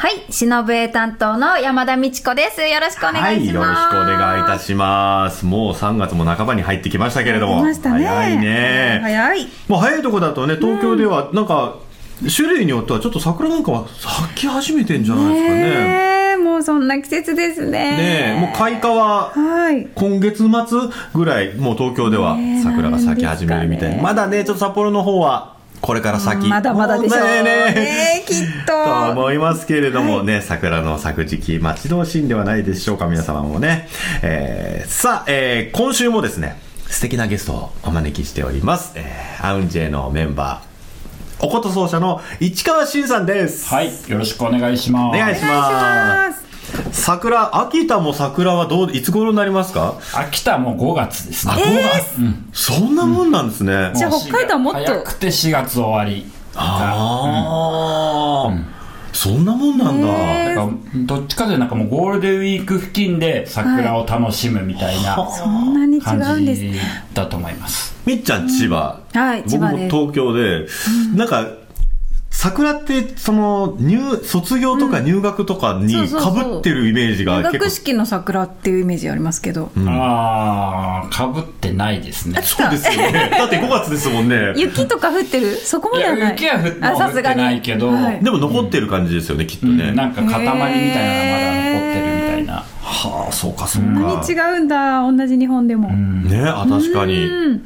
はい、忍笛担当の山田美智子です。よろしくお願はいい、します。よろしくお願いいたします。もう3月も半ばに入ってきましたけれども。ね。早いね。早い。もう早いとこだとね、東京ではなんか、種類によってはちょっと桜なんかは咲き始めてんじゃないですかね。ねえ、もうそんな季節ですね。ねえ、もう開花ははい。今月末ぐらい、もう東京では桜が咲き始めるみたいな。ねまだね、ちょっと札幌の方は、これから先。まだまだでしょうもねえねえねえきっとと思いますけれどもね、桜の咲く時期、待ち遠しいんではないでしょうか、皆様もね。えーさあ、えー今週もですね、素敵なゲストをお招きしております。えーアウンジェのメンバー、おこと奏者の市川慎さんです。はい、よろしくお願いします。お願いしま。す。桜、秋田も桜はどう、いつ頃になりますか？秋田も5月ですあ、ね。5月、そんなもんなんですね。じゃあ北海道はもっと。早くて4月終わり。ああ、そんなもんなんだ。へだどっちかというとなんかもうゴールデンウィーク付近で桜を楽しむみたいなそんなに違感うんですじだと思います。みっちゃん千葉。はい千葉です。僕も東京で、なんか、桜って、その、入、卒業とか入学とかにそうそうそう被ってるイメージが入結構。学式の桜っていうイメージありますけど。ああ、かぶってないですね。そうですよね。だって5月ですもんね。雪とか降ってるそこまではない。雪は降って降ってないけど、はいでも残ってる感じですよね、きっとうんね。なんか塊みたいなのがまだ残ってるみたいな。はあ、そうか、そうこんなか。に違うんだ。同じ日本でも。ねあ、確かに。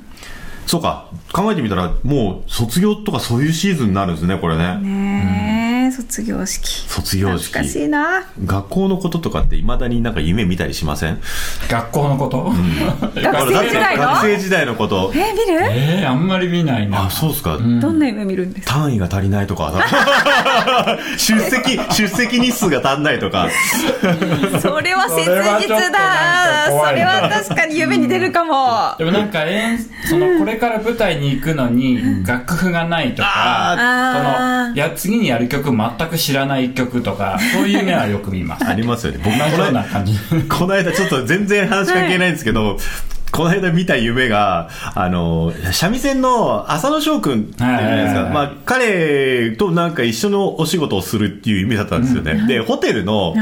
そうか。考えてみたら、もう卒業とかそういうシーズンになるんですね、これね。ねえ、卒業式。卒業式懐かしいな。学校のこととかって未だになんか夢見たりしません？学校のこと、学生時代の？学生時代のこと？え、見る？えー、あんまり見ないなあ、。そうですか。どんな夢見るんですか？単位が足りないとか、出席、出席日数が足んないとか。それは切実なんかだ。それは確かに夢に出るかも。でもなんか演そのこれから舞台に行くのに楽譜がないとか、そのいや次にやる曲全く知らない曲とかそういう夢はよく見ます ありますよね。僕同じような感じ この間ちょっと全然話関係ないんですけど、この間見た夢が、あの、三味線の浅野翔くんっていうじゃないですか。まあ、彼となんか一緒のお仕事をするっていう夢だったんですよね。で、ホテルの、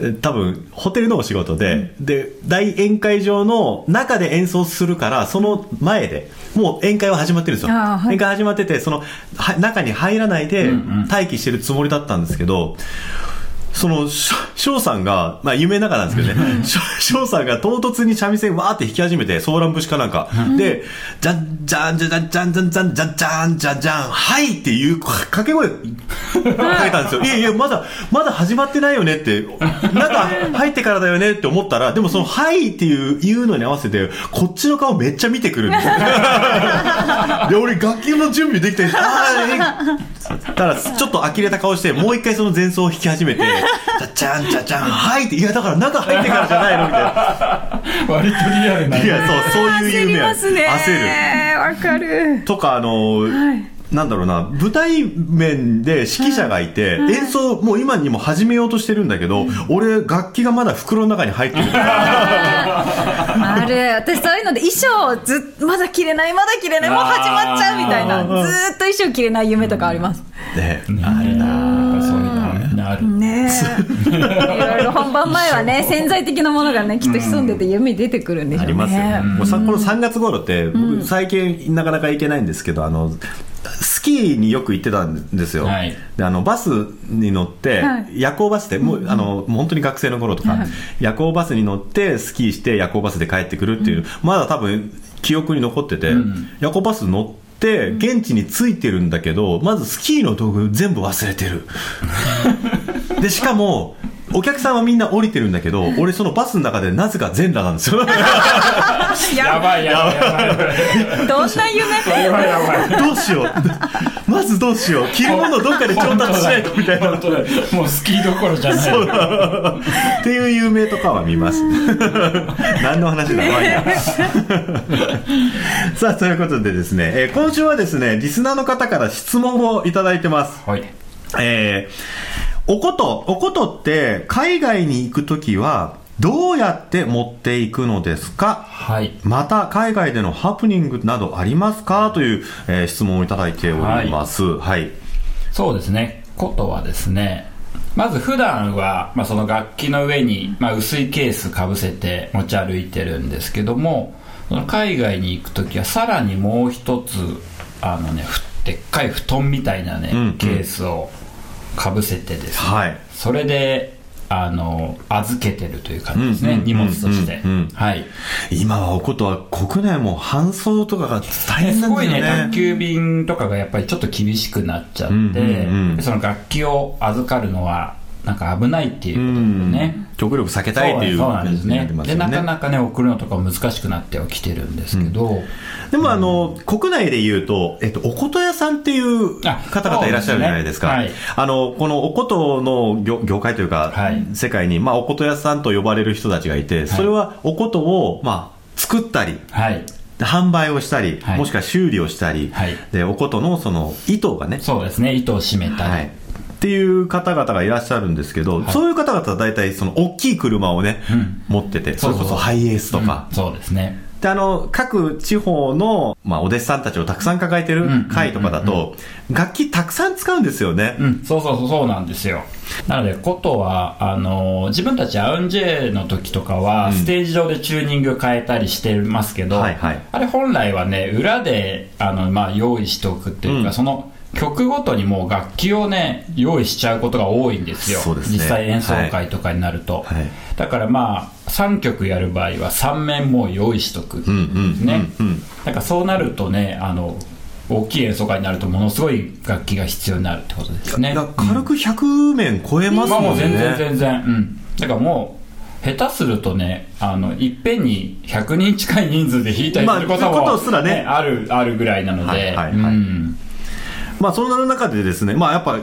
え多分、ホテルのお仕事で、で、大宴会場の中で演奏するから、その前で、もう宴会は始まってるんですよ。はい宴会始まってて、その、は中に入らないでうんうん待機してるつもりだったんですけど、その、しょ翔さんが、まあ、有名な中なんですけどね、しょ翔さんが唐突に三味線わーって弾き始めて、ソーラン節かなんか。で、じゃんじゃんじゃんじゃんじゃんじゃんじゃんじゃんじゃんじゃん、はいっていう掛け声、かけたんですよ。いやいや、まだ、まだ始まってないよねって、なんか入ってからだよねって思ったら、でもその、はいっていう、言うのに合わせて、こっちの顔めっちゃ見てくるんですよ。で、俺楽器の準備できて、あーえたら、ちょっと呆れた顔して、もう一回その前奏を弾き始めて、じゃじゃんじゃじゃん、はいって、いや、だから中入ってからじゃないのみたいな。割とリアルないや、そう、そういう夢。焦る。わかる。とか、あの、はいなんだろうな、舞台面で指揮者がいて、演奏、もう今にも始めようとしてるんだけど、俺、楽器がまだ袋の中に入ってる ある。私そういうので衣装ずっまだ着れない、まだ着れない、もう始まっちゃうみたいな。ずっと衣装着れない夢とかあります。ね、ねあるなある、ねえ。いろいろ本番前はね、潜在的なものがね、きっと潜んでて夢に出てくるんでしょうね。ありますよね。もうさこの3月頃って、僕最近なかなか行けないんですけど、あの、スキーによく行ってたんですよ。はい。で、あの、バスに乗って、はい。夜行バスで、もう、あの、もう本当に学生の頃とか、はい。夜行バスに乗って、スキーして夜行バスで帰ってくるっていう、まだ多分、記憶に残ってて、ん夜行バス乗って、現地に着いてるんだけど、まずスキーの道具全部忘れてる。で、しかも、お客さんはみんな降りてるんだけど、俺そのバスの中でなぜか全裸なんですよ。やばいやばいやばい。どんな夢？それはやばい。どうしよう。まずどうしよう。着るものどっかで調達しないとみたいな。もうスキーどころじゃない。っていう有名とかは見ます。何の話だまあいいや さあ、ということでですね、えー今週はですね、リスナーの方から質問をいただいてます。はい。えー、おこと、おことって海外に行くときはどうやって持っていくのですか？はい。また海外でのハプニングなどありますか？という、えー質問をいただいております。はい。そうですね。ことはですね、まず普段は、まあ、その楽器の上に、まあ、薄いケースかぶせて持ち歩いてるんですけども、その海外に行くときはさらにもう一つ、あのね、ふでっかい布団みたいなね、うんうんケースをかぶせてですね、はい。それで、あの、預けてるという感じですね、荷物として。はい。今はおことは国内も搬送とかが大変なんすごいですよね。ね、宅急便とかがやっぱりちょっと厳しくなっちゃって、その楽器を預かるのはなんか危ないっていうことうんでね。極力避けたいっていうそうなって。ますね。なかなかね、送るのとか難しくなってはきてるんですけど、でもあの、国内で言うと、えっと、おこと屋さんっていうあ方々いらっしゃるじゃないですか。そうですねあの、このおことの業業界というか、はい世界に、まあ、おこと屋さんと呼ばれる人たちがいて、それはおことを、まあ、作ったり、はい。で販売をしたり、はいもしくは修理をしたり、はいで、おことのその糸がね、そうですね、糸を締めたり。はい。っていう方々がいらっしゃるんですけど、そういう方々は大体その大きい車をね、うん。持ってて、それこそハイエースとか、うん。そうですね。で、あの、各地方の、まあ、お弟子さんたちをたくさん抱えてる会とかだと、楽器たくさん使うんですよね。うん、そうそうそうそうなんですよ。なので、ことは、あの、自分たちアウンジェの時とかは、ステージ上でチューニング変えたりしてますけど、はいはい。あれ本来はね、裏で、あの、まあ、用意しておくっていうか、うん。その、曲ごとにもう楽器をね、用意しちゃうことが多いんですよ。ね実際演奏会とかになると。はいだからまあ、3曲やる場合は3面もう用意しとく。うんうん。ねうんうん。なんかそうなるとね、あの、大きい演奏会になるとものすごい楽器が必要になるってことですね。軽く100面超えますまあももね。うん全然全然。うん。だからもう、下手するとね、あの、いっぺんに100人近い人数で弾いたりすることまあも、ことすらねある、あるぐらいなので、はいはいはいうん。まあ、そんな中でですね、まあ、やっぱ、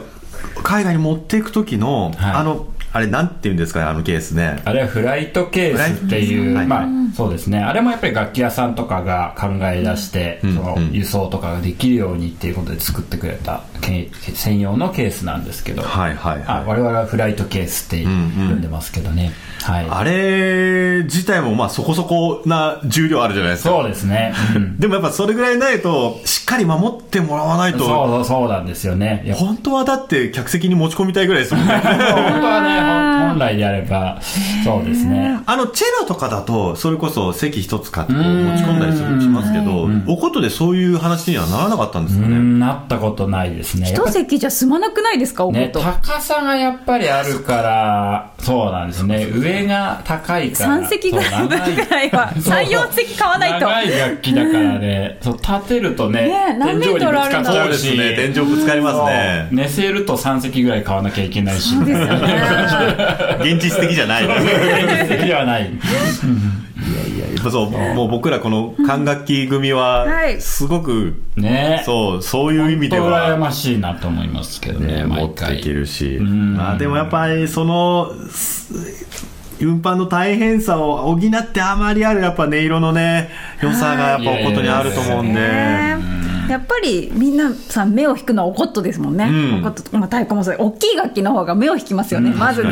海外に持っていく時の、はいあの、あれ、なんていうんですかね、あのケースね。あれはフライトケースっていう、はいまあ、そうですね。あれもやっぱり楽器屋さんとかが考え出して、うんそのうん輸送とかができるようにっていうことで作ってくれたけ専用のケースなんですけど、はいはいあはい。我々はフライトケースって呼んでますけどね。はい。あれ自体もまあそこそこな重量あるじゃないですか。そうですね。うん でもやっぱそれぐらいないと、しっかり守ってもらわないそうと、そうそうなんですよね。本当はだって客席に持ち込みたいぐらいですもんね。本当はね、本来であれば、そうですね。あの、チェロとかだと、それこそ席一つ買ってこう持ち込んだりするしますけど、おことでそういう話にはならなかったんですかね。うん、なったことないですね。一席じゃ済まなくないですかおこね、と。高さがやっぱりあるから、そうなんですね。上が高いから。3席ぐらいそう長いぐらいは、そう3、4席買わないと。長い楽器だからね、そう立てるとね、ね何メートルあるんだ天井にぶつかっちゃうしそうですね天井ぶつかりますねそう寝せると3席ぐらい買わなきゃいけないし。ですよね。現実的じゃない。現実的ではない。そう、もう僕らこの管楽器組はは、いすごく、ねそう、そういう意味で本当羨は、ましいなと思いますけどね、ね、持毎ってい回。けるし。んまあでもやっぱり、その、す運搬の大変さを補ってあまりあるやっぱ音色のね、良さがやっぱおことにあると思うんで。ねやっぱりみんなさ目を引くのはおことですもんね、うん。おこと。まあ、太鼓もそう。大きい楽器の方が目を引きますよね、まずね。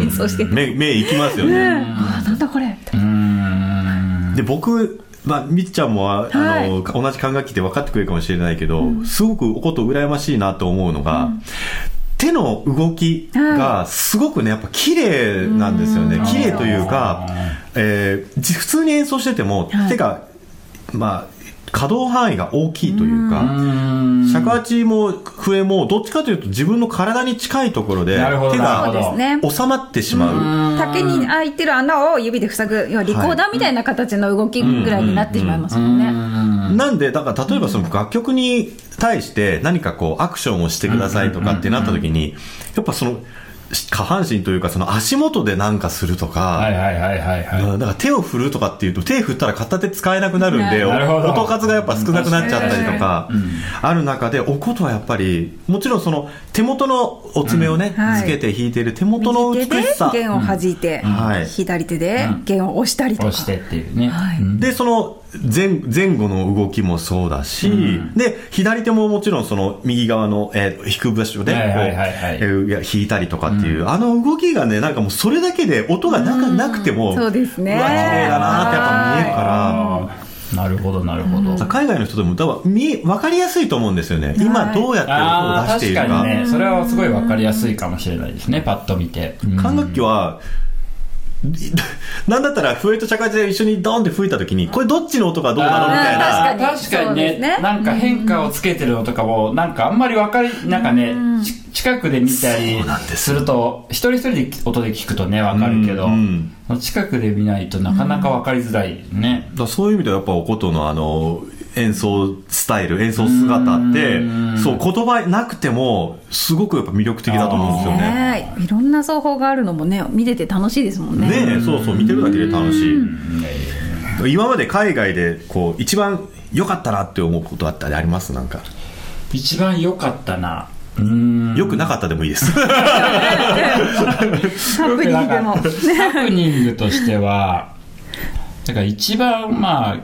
演奏して。目、目いきますよね。ああなんだこれ。で、僕、まあ、みっちゃんも、あはい。の、同じ管楽器って分かってくれるかもしれないけど、すごくおこと羨ましいなと思うのが、手の動きがすごくね、やっぱ綺麗なんですよね。綺麗というか、えーじ普通に演奏してても、はい。手が、まあ、可動範囲が大きいというか、うん。尺八も笛もどっちかというと自分の体に近いところで手が収まってしまう。竹に開いてる穴を指で塞ぐ要はリコーダーみたいな形の動きぐらいになってしまいますもん。ね、なんで、だから例えばその楽曲に対して何かこうアクションをしてくださいとかってなった時に、やっぱその下半身というかその足元でなんかするとか、はいはいはいはいだから手を振るとかっていうと手振ったら片手使えなくなるんでなるほど。音数がやっぱ少なくなっちゃったりとかある中でお琴はやっぱりもちろんその手元のお爪をね、つけて弾いてる手元の右手で美しさ、弦を弾いて、はい。左手で弦を押したりとか、押してっていうね。はい。うん。でその前前後の動きもそうだし、で左手ももちろんその右側の、えー弾く場所でこうはいはいはい。はいえーいや弾いたりとかっていう、あの動きがねなんかもうそれだけで音がなかなくても、そうですね。綺麗だなってやっぱ見えるから。なるほどなるほど。海外の人でも多分見分かりやすいと思うんですよね、今どうやって音を出しているか。かにね。それはすごい分かりやすいかもしれないですね。パッと見て、うん。管楽器は、なんだったら笛と茶会で一緒にドンって吹いた時にこれどっちの音がどうなのみたいな。確かにね。ね。なんか変化をつけてるのとかもなんかあんまり分かりなんかね、ち近くで見たりすすると一人一人で音で聞くとね分かるけど、うん近くで見ないとなかなか分かりづらいね、そういう意味ではやっぱお琴のあの演奏スタイル演奏姿ってうん。そう言葉なくてもすごくやっぱ魅力的だと思うんですよね。ねいろんな奏法があるのもね見てて楽しいですもんね。ねえそうそう見てるだけで楽しい。今まで海外でこう一番良かったなって思うことあったりあります？なんか。一番良かったな。うーん。良くなかったでもいいです。ハプニングも。ハプニングとしてはだから一番まあは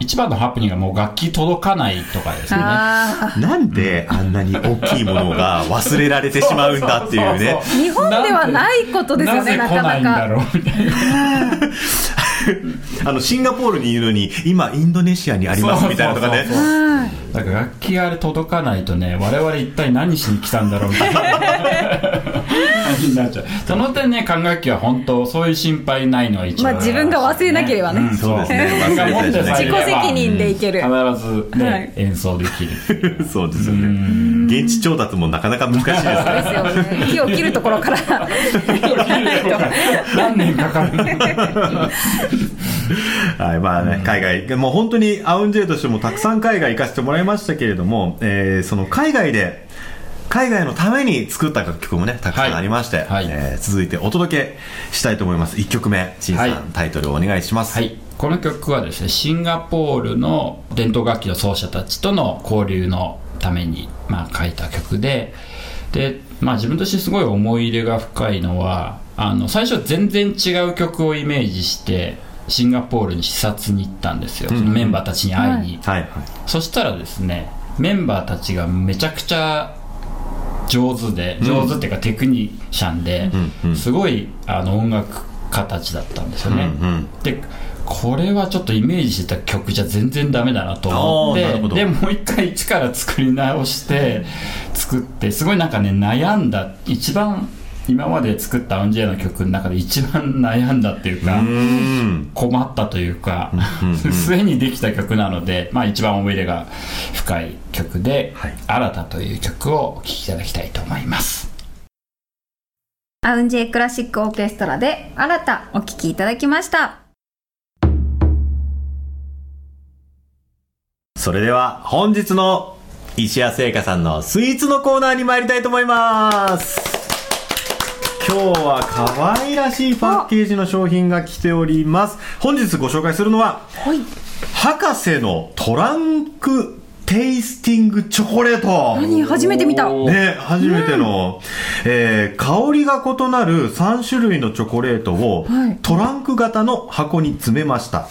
一番のハプニングはもう楽器届かないとかですね。あなんであんなに大きいものが忘れられてしまうんだっていうね。ー日本ではないことですよねなかなぜ来ないな あのシンガポールにいるのに今インドネシアにありますみたいなとかね。そうそうそうはい。だから楽器があれ届かないとね我々一体何しに来たんだろうみたいな。感じになっちゃう。その点ね管楽器は本当そういう心配ないのが一番まあ自分が忘れなければね。うんそうですね。自分が持ってさえいれば自己責任でいける。必ずね、はい。演奏できる。そうですよね現地調達もなかなか難しいですね。ですよね。木を切るところから。やらないと何年かかる。はい、まあね、海外、もう本当にアウンジェイとしてもたくさん海外行かせてもらいましたけれども、えーその海外で、海外のために作った楽曲もね、たくさんありまして、はい。はい。えー続いてお届けしたいと思います。1曲目、陳さん、はいタイトルをお願いします。はい、この曲はですねシンガポールの伝統楽器の奏者たちとの交流のために、まあ、書いた曲で。で、まあ、自分としてすごい思い入れが深いのはあの最初全然違う曲をイメージしてシンガポールに視察に行ったんですよ、そのメンバーたちに会いに、はい、はい。そしたらですねメンバーたちがめちゃくちゃ上手で上手っていうかテクニシャンで、うんうん。すごいあの音楽家たちだったんですよね、うんうん。でこれはちょっとイメージしてた曲じゃ全然ダメだなと思ってでもう一回一から作り直して作ってすごいなんかね悩んだ一番今まで作ったアンジェイの曲の中で一番悩んだっていうか。困ったというかうんうん 末にできた曲なので、まあ、一番思い入れが深い曲ではい「新た」という曲をお聴きいただきたいと思います。アウンジェイクラシックオーケストラで新たお聴きいただきましたそれでは、本日の石谷製菓さんのスイーツのコーナーに参りたいと思います。今日は可愛らしいパッケージの商品が来ております。本日ご紹介するのは、はい博士のトランクテイスティングチョコレート。何？初めて見た。ね、初めての、えー香りが異なる3種類のチョコレートを、はい。トランク型の箱に詰めました。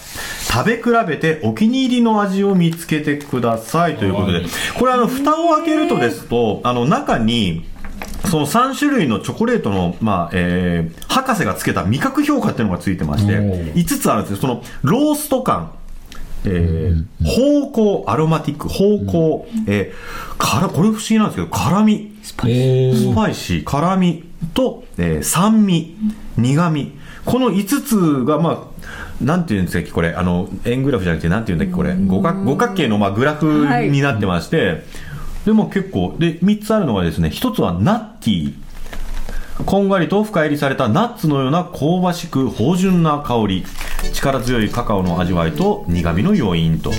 食べ比べてお気に入りの味を見つけてください。ということで。はい、これあの、蓋を開けるとですと、あの、中に、その3種類のチョコレートの、まあ、えー博士がつけた味覚評価っていうのがついてましておー、5つあるんですよ。その、ロースト感、えー、芳香、アロマティック、芳香、えー、から、これ不思議なんですけど、辛味、スパイシー、辛味と、えー酸味、苦味。この5つが、まあ、なんていうんですか、これ、あの、円グラフじゃなくて、なんていうんだっけ、これ、五角五角形の、まあ、グラフになってまして、でも結構、で、3つあるのがですね、1つはナッティー。こんがりと深入りされたナッツのような香ばしく芳醇な香り力強いカカオの味わいと苦味の余韻と。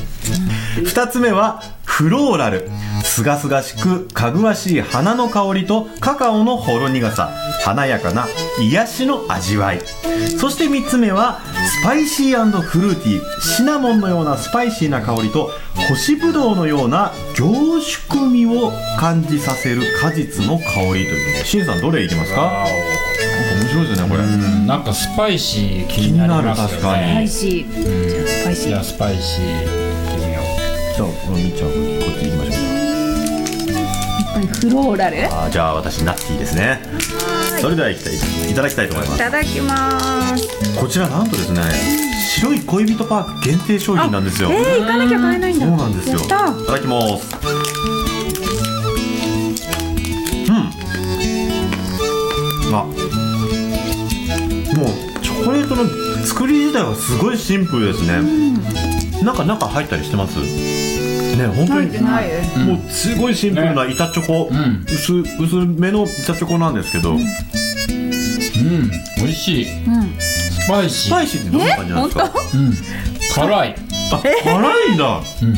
二つ目はフローラル。すがすがしくかぐわしい花の香りとカカオのほろ苦さ。華やかな癒しの味わい。そして3つ目はスパイシーフルーティー。シナモンのようなスパイシーな香りと干しぶどうのような凝縮味を感じさせる果実の香りということでシンさんどれいきますか？面白いですねこれ、なんかスパイシー気になりますよ気になる確かに。スパねイシー。じゃあスパイシー。じゃあスパイシー。いってみよじゃあこのみっちゃんこっち行きましょう。やっぱりフローラル？いあーじゃあ私ナッティですね。それではいきたいいただきたいと思います。ただきます。こちらなんとですね白い恋人パーク限定商品なんですよ。えー、行かなきゃ買えないんだ。そうなんですよ。いただきますトの作り自体はすごいシンプルですね、なんか中入ったりしてます？ね本当に。もうすごいシンプルな板チョコ、ん。薄薄めの板チョコなんですけど、ううん。美味しい。うんスパイシー。スパイシーってどんな感じなんですか？うん。辛い。あ辛いんだ。うん。うん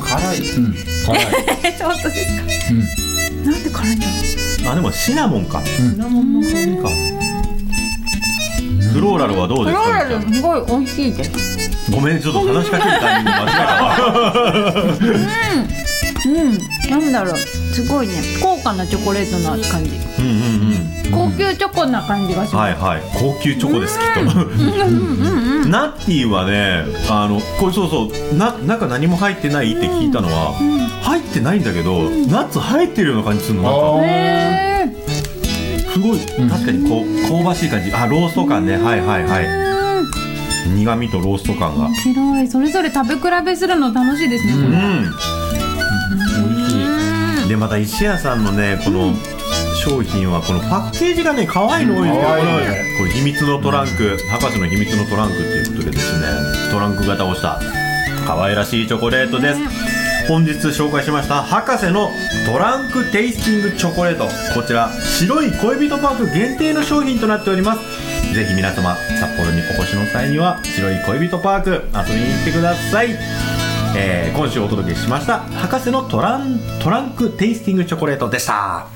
辛い。うん。辛い。えちょっとですか？うん。なんで辛いんだろあでもシナモンか、ん。シナモンの香りか、フローラルはどううフですかローラルすごい美味しいです。ごめんちょっと話しかけるタイミング間違えたわうんなんだろうすごいね高価なチョコレートな感じ。うんうんうん高級チョコな感じがします、はいはい高級チョコですきっと。ナッティはねあのこれそうそうな中何も入ってないって聞いたのは、入ってないんだけど、ナッツ入ってるような感じするのなんか。あへすごい。確かにこう香ばしい感じ。あロースト感ね。はいはいはい。苦味とロースト感が。面白い。それぞれ食べ比べするの楽しいですね、うん。美味しいでまた石屋さんのねこの商品はこのパッケージがね可愛いの多いんですよ。可愛い。これこれ秘密のトランク、博士の秘密のトランクっていうことでですねトランク型をした可愛らしいチョコレートです本日紹介しました博士のトランクテイスティングチョコレート。こちら白い恋人パーク限定の商品となっております。ぜひ皆様札幌にお越しの際には白い恋人パーク遊びに行ってください。えー今週お届けしました博士のトラントランクテイスティングチョコレートでした。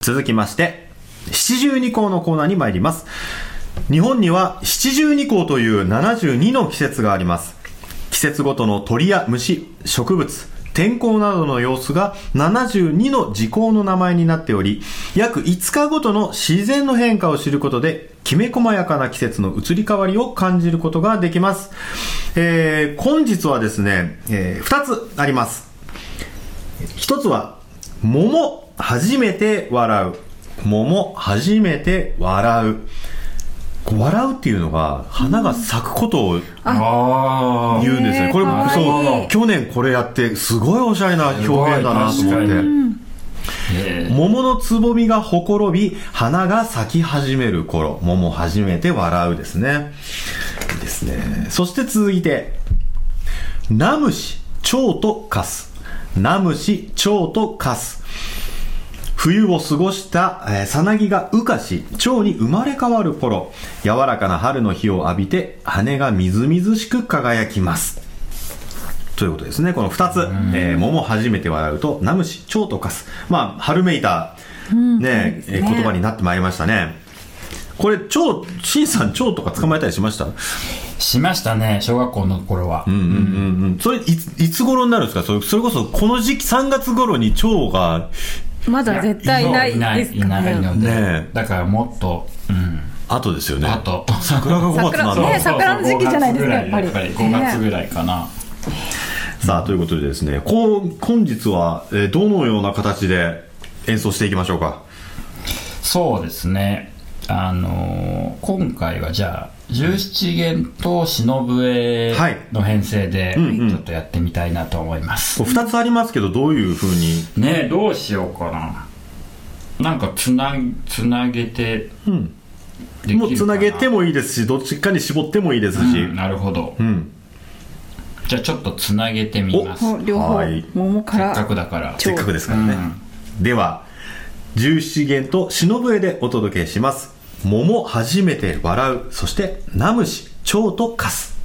続きまして七十二項のコーナーに参ります。日本には七十二項という72の季節があります季節ごとの鳥や虫植物天候などの様子が72の時効の名前になっており約5日ごとの自然の変化を知ることできめ細やかな季節の移り変わりを感じることができます、えー本日はですね、え2つあります一つは、桃、初めて笑う。桃、初めて笑う。こう笑うっていうのが、花が咲くことをあ言うんですね。これ、そう、去年これやって、すごいおしゃれな表現だなと思って。え桃のつぼみがほころび、花が咲き始める頃、桃初めて笑うですね。いいですね。そして続いて、ナムシ、蝶とカス。ナムシ、蝶とカス。冬を過ごした、えーさなぎが羽化し、蝶に生まれ変わる頃、柔らかな春の日を浴びて、羽がみずみずしく輝きます。ということですね。この二つ。えー桃初めて笑うと、ナムシ、蝶と化す。まあ、春めいた、ね、えー言葉になってまいりましたね。これ、蝶、シンさん、蝶とか捕まえたりしました？うんしましたね小学校の頃は、うんうんうん。それ、いつ、いつ頃になるんですか？それそれこそ、この時期、3月頃に蝶が、まだ絶対いないいないですかいないので、ねえ。だからもっとうん。後ですよね。あと桜が5月なんだ。ね桜の時期じゃないですかやっぱり。5月ぐらいかな、さあ、ということでですね、こう、本日は、えーどのような形で演奏していきましょうか？そうですねあのー今回はじゃあ十七弦と忍笛はいの編成でちょっとやってみたいなと思います、こう二つありますけど、どういう風に？ねえどうしようかななんかつなつなげてうん。もうつなげてもいいですし、どっちかに絞ってもいいですし。うんなるほどうん。じゃあちょっとつなげてみますもう両方はい桃からせっかくだからせっかくですからね。では、十七弦と忍笛でお届けします。桃初めて笑う。そして、ナムシ、蝶とカス。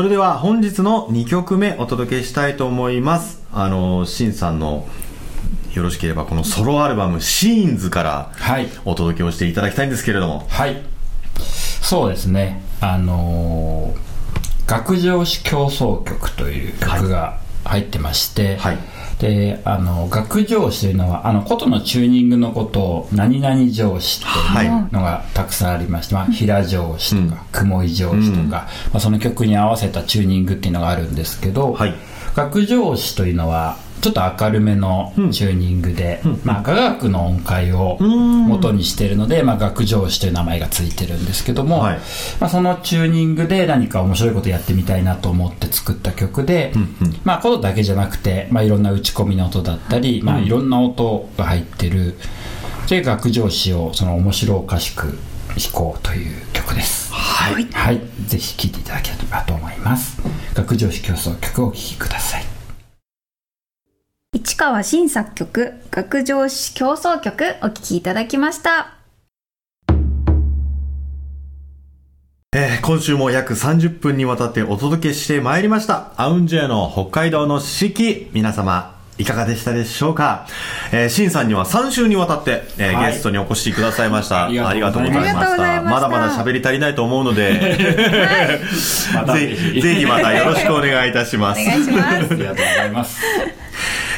それでは本日の2曲目お届けしたいと思います。あの、シンさんのよろしければこのソロアルバムシーンズからはいお届けをしていただきたいんですけれども。はいそうですねあのー学上詞競争曲という曲が入ってまして、はい。であの学上詞というのはあの琴のチューニングのことを何々上詞っていうのがたくさんありまして、まあ、平上詞とか雲井上詞とか、まあ、その曲に合わせたチューニングっていうのがあるんですけど、はい。学上詞というのはちょっと明るめのチューニングで、まあ、雅楽の音階を元にしているので、まあ、学上詞という名前がついてるんですけども、はいまあ、そのチューニングで何か面白いことやってみたいなと思って作った曲で、まあ、ことだけじゃなくて、まあ、いろんな打ち込みの音だったり、まあ、いろんな音が入ってるで学上詞をその面白おかしく弾こうという曲です。はい。はい、ぜひ聴いていただければと思います。学上詞競争曲をお聴きください。市川新作曲「学上詞競争曲」お聴きいただきましたえー今週も約30分にわたってお届けしてまいりました。アウンジェの北海道の四季、皆様、いかがでしたでしょうか？えー、シンさんには3週にわたって、えーはいゲストにお越しくださいました。ありがとうございました。ままだまだ喋り足りないと思うので、ぜひ、ぜひまたよろしくお願いいたします。お願いしますありがとうございます。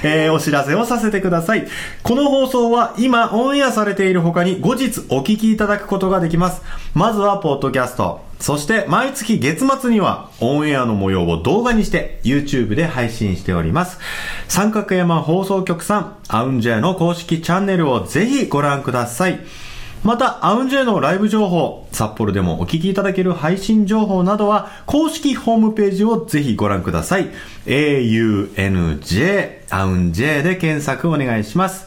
えーお知らせをさせてください。この放送は今オンエアされている他に後日お聞きいただくことができます。まずはポッドキャスト。そして毎月月末にはオンエアの模様を動画にして YouTube で配信しております。三角山放送局さん、アウンジェの公式チャンネルをぜひご覧ください。また、アウンジェのライブ情報、札幌でもお聞きいただける配信情報などは、公式ホームページをぜひご覧ください。AUNJ、アウンジェで検索お願いします。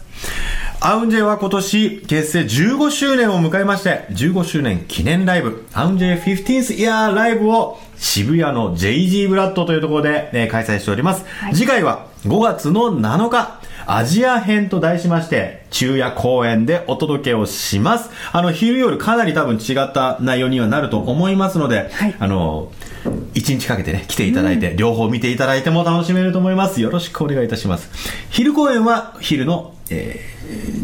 アウンジェは今年結成15周年を迎えまして、15周年記念ライブ、アウンジェ 15th Year ライブを渋谷の JG ブラッドというところで、えー開催しております。次回は5月の7日、アジア編と題しまして、昼夜公演でお届けをします。あの、昼夜かなり多分違った内容にはなると思いますので、はいあの、一日かけてね、来ていただいて、両方見ていただいても楽しめると思います。よろしくお願いいたします。昼公演は昼の、えー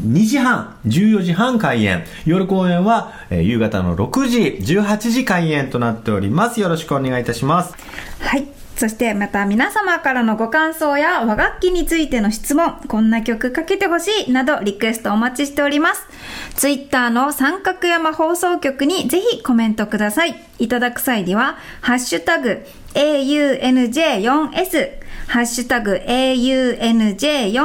2時半、14時半開演。夜公演は、えー夕方の6時、18時開演となっております。よろしくお願いいたします。はい。そしてまた皆様からのご感想や和楽器についての質問、こんな曲かけてほしいなどリクエストお待ちしております。ツイッターの三角山放送局にぜひコメントください。いただく際には、ハッシュタグ AUNJ4S、ハッシュタグ AUNJ4S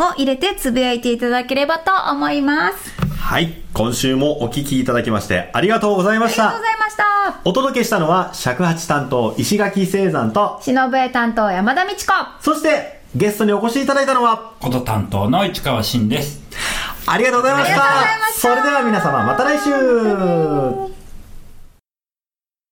を入れてつぶやいていただければと思います。はい。今週もお聞きいただきまして、ありがとうございましたありがとうご。ざいました。お届けしたのは、尺八担当、石垣聖山と、忍笛担当山田美智子。そして、ゲストにお越しいただいたのは、こと担当の市川真です。ありがとうございました。ありがとうございましたそれでは皆様、また来週